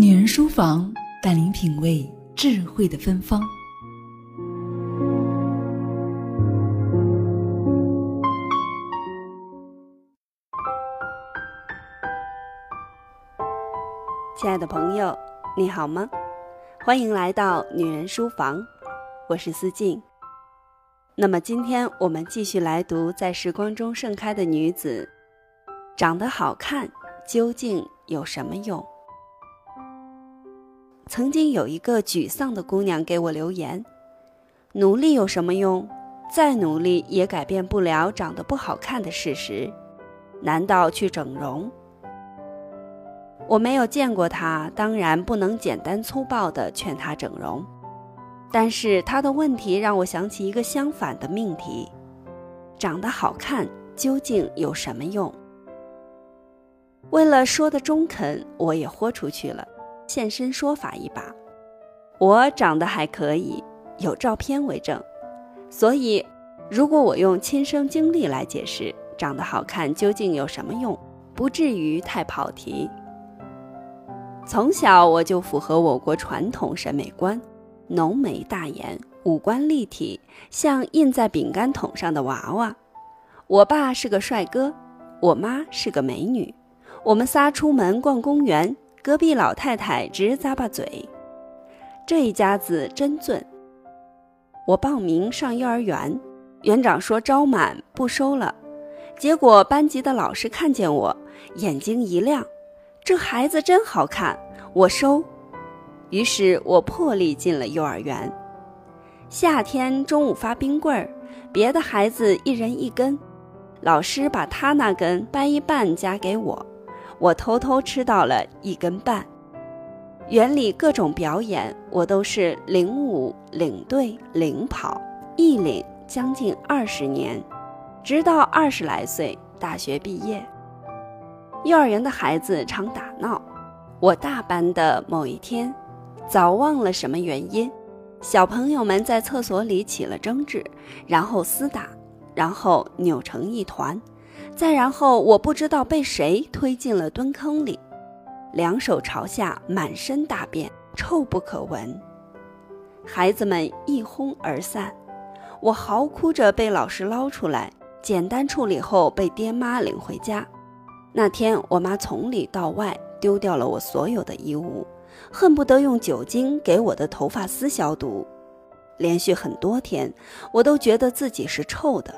女人书房带您品味智慧的芬芳。亲爱的朋友，你好吗？欢迎来到女人书房，我是思静。那么今天我们继续来读《在时光中盛开的女子》，长得好看究竟有什么用？曾经有一个沮丧的姑娘给我留言：“努力有什么用？再努力也改变不了长得不好看的事实。难道去整容？”我没有见过她，当然不能简单粗暴地劝她整容。但是她的问题让我想起一个相反的命题：长得好看究竟有什么用？为了说的中肯，我也豁出去了，现身说法一把。我长得还可以，有照片为证。所以，如果我用亲身经历来解释长得好看究竟有什么用，不至于太跑题。从小我就符合我国传统审美观，浓眉大眼，五官立体，像印在饼干桶上的娃娃。我爸是个帅哥，我妈是个美女。我们仨出门逛公园，隔壁老太太直咂巴嘴。这一家子真俊。我报名上幼儿园，园长说招满不收了。结果班级的老师看见我，眼睛一亮。这孩子真好看，我收。于是我破例进了幼儿园。夏天中午发冰棍儿，别的孩子一人一根，老师把他那根掰一半夹给我，我偷偷吃到了一根半。园里各种表演，我都是领舞、领队、领跑，一领将近二十年，直到二十来岁大学毕业。幼儿园的孩子常打闹，我大班的某一天，早忘了什么原因，小朋友们在厕所里起了争执，然后厮打，然后扭成一团，再然后我不知道被谁推进了蹲坑里，两手朝下，满身大便，臭不可闻。孩子们一哄而散，我嚎哭着被老师捞出来，简单处理后被爹妈领回家。那天，我妈从里到外丢掉了我所有的衣物，恨不得用酒精给我的头发丝消毒。连续很多天，我都觉得自己是臭的。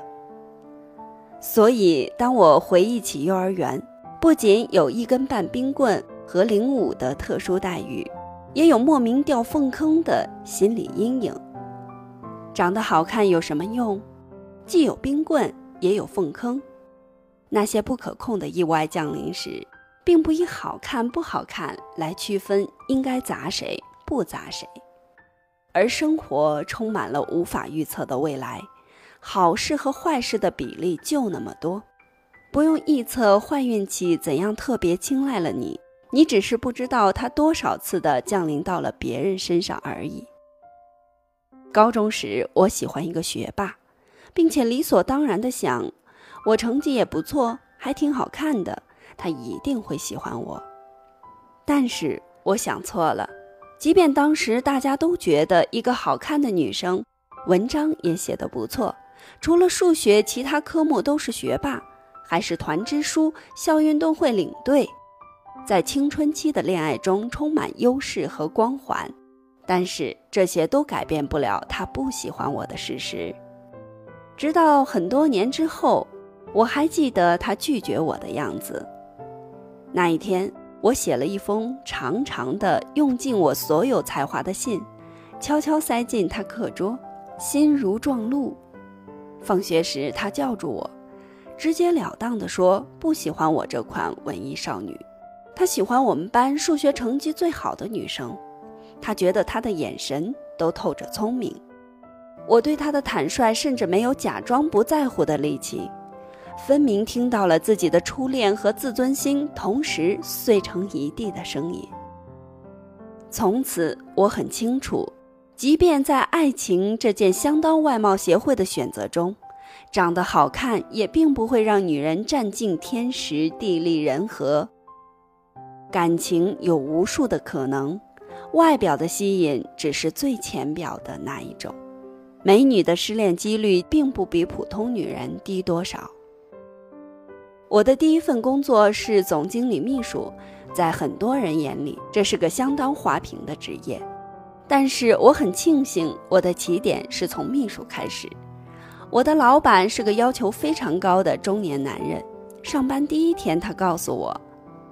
所以，当我回忆起幼儿园，不仅有一根半冰棍和领舞的特殊待遇，也有莫名掉粪坑的心理阴影。长得好看有什么用？既有冰棍，也有粪坑。那些不可控的意外降临时，并不以好看不好看来区分应该砸谁不砸谁，而生活充满了无法预测的未来，好事和坏事的比例就那么多，不用臆测坏运气怎样特别青睐了你，你只是不知道它多少次的降临到了别人身上而已。高中时，我喜欢一个学霸，并且理所当然的想。我成绩也不错，还挺好看的，他一定会喜欢我。但是我想错了，即便当时大家都觉得一个好看的女生，文章也写得不错，除了数学，其他科目都是学霸，还是团支书、校运动会领队，在青春期的恋爱中充满优势和光环。但是这些都改变不了他不喜欢我的事实。直到很多年之后。我还记得他拒绝我的样子。那一天，我写了一封长长的、用尽我所有才华的信，悄悄塞进他课桌，心如撞鹿。放学时，他叫住我，直截了当地说：“不喜欢我这款文艺少女，他喜欢我们班数学成绩最好的女生。他觉得她的眼神都透着聪明。”我对他的坦率，甚至没有假装不在乎的力气。分明听到了自己的初恋和自尊心同时碎成一地的声音。从此，我很清楚，即便在爱情这件相当外貌协会的选择中，长得好看也并不会让女人占尽天时地利人和。感情有无数的可能，外表的吸引只是最浅表的那一种。美女的失恋几率并不比普通女人低多少。我的第一份工作是总经理秘书，在很多人眼里，这是个相当滑平的职业。但是我很庆幸，我的起点是从秘书开始。我的老板是个要求非常高的中年男人。上班第一天，他告诉我，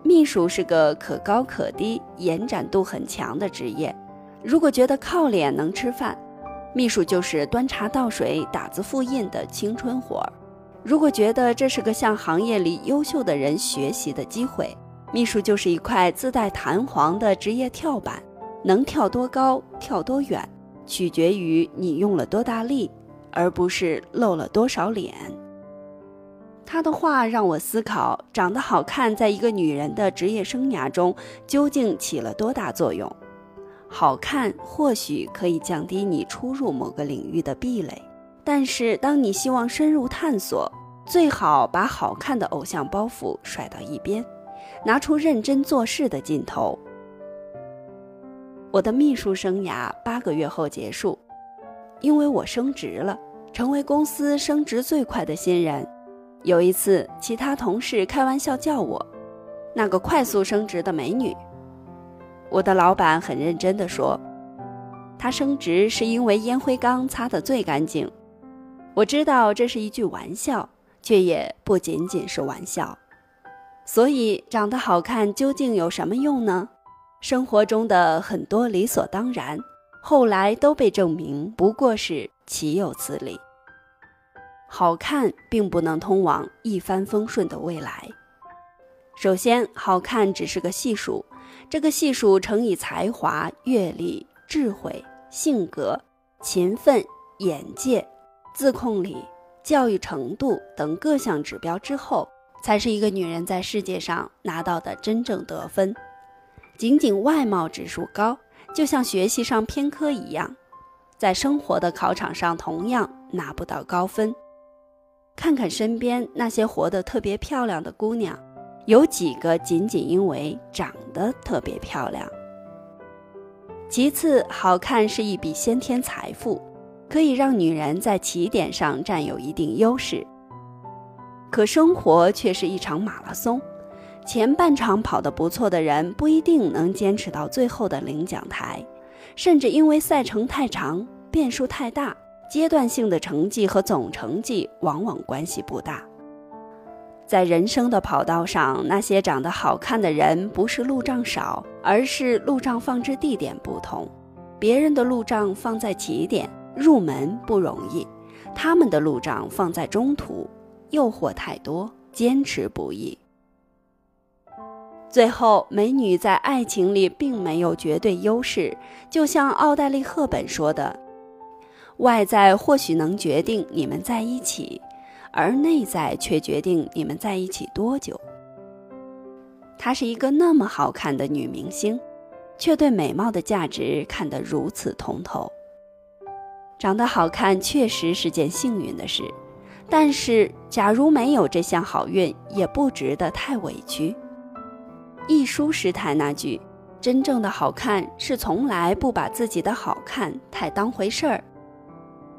秘书是个可高可低、延展度很强的职业。如果觉得靠脸能吃饭，秘书就是端茶倒水、打字复印的青春活儿；如果觉得这是个向行业里优秀的人学习的机会，秘书就是一块自带弹簧的职业跳板，能跳多高、跳多远，取决于你用了多大力，而不是露了多少脸。他的话让我思考：长得好看在一个女人的职业生涯中究竟起了多大作用？好看或许可以降低你初入某个领域的壁垒，但是当你希望深入探索，最好把好看的偶像包袱甩到一边，拿出认真做事的劲头。我的秘书生涯八个月后结束，因为我升职了，成为公司升职最快的新人。有一次，其他同事开玩笑叫我“那个快速升职的美女”。我的老板很认真地说：“他升职是因为烟灰缸擦得最干净。”我知道这是一句玩笑，却也不仅仅是玩笑。所以，长得好看究竟有什么用呢？生活中的很多理所当然，后来都被证明不过是岂有此理。好看并不能通往一帆风顺的未来。首先，好看只是个系数。这个系数乘以才华、阅历、智慧、性格、勤奋、眼界、自控力、教育程度等各项指标之后，才是一个女人在世界上拿到的真正得分。仅仅外貌指数高，就像学习上偏科一样，在生活的考场上同样拿不到高分。看看身边那些活得特别漂亮的姑娘。有几个仅仅因为长得特别漂亮。其次，好看是一笔先天财富，可以让女人在起点上占有一定优势。可生活却是一场马拉松，前半场跑得不错的人不一定能坚持到最后的领奖台，甚至因为赛程太长、变数太大，阶段性的成绩和总成绩往往关系不大。在人生的跑道上，那些长得好看的人不是路障少，而是路障放置地点不同。别人的路障放在起点，入门不容易；他们的路障放在中途，诱惑太多，坚持不易。最后，美女在爱情里并没有绝对优势，就像奥黛丽·赫本说的：“外在或许能决定你们在一起。”而内在却决定你们在一起多久。她是一个那么好看的女明星，却对美貌的价值看得如此通透。长得好看确实是件幸运的事，但是假如没有这项好运，也不值得太委屈。一书师太那句：“真正的好看是从来不把自己的好看太当回事儿。”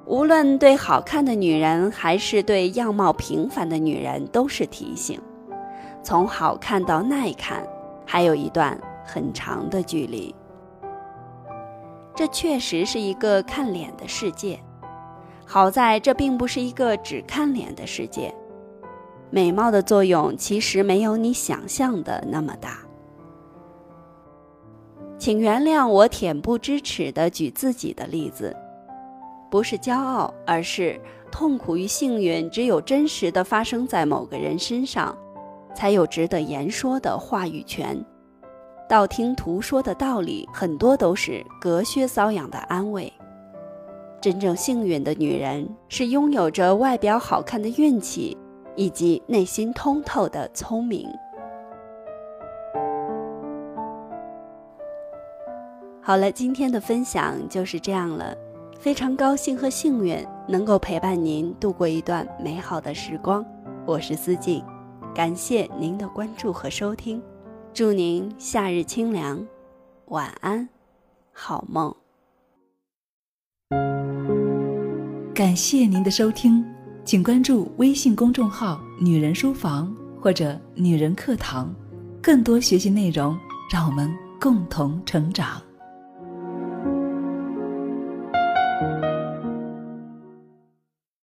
无论对好看的女人，还是对样貌平凡的女人，都是提醒：从好看到耐看，还有一段很长的距离。这确实是一个看脸的世界，好在这并不是一个只看脸的世界。美貌的作用其实没有你想象的那么大。请原谅我恬不知耻地举自己的例子。不是骄傲，而是痛苦与幸运，只有真实的发生在某个人身上，才有值得言说的话语权。道听途说的道理，很多都是隔靴搔痒的安慰。真正幸运的女人，是拥有着外表好看的运气，以及内心通透的聪明。好了，今天的分享就是这样了。非常高兴和幸运能够陪伴您度过一段美好的时光，我是思静，感谢您的关注和收听，祝您夏日清凉，晚安，好梦。感谢您的收听，请关注微信公众号“女人书房”或者“女人课堂”，更多学习内容，让我们共同成长。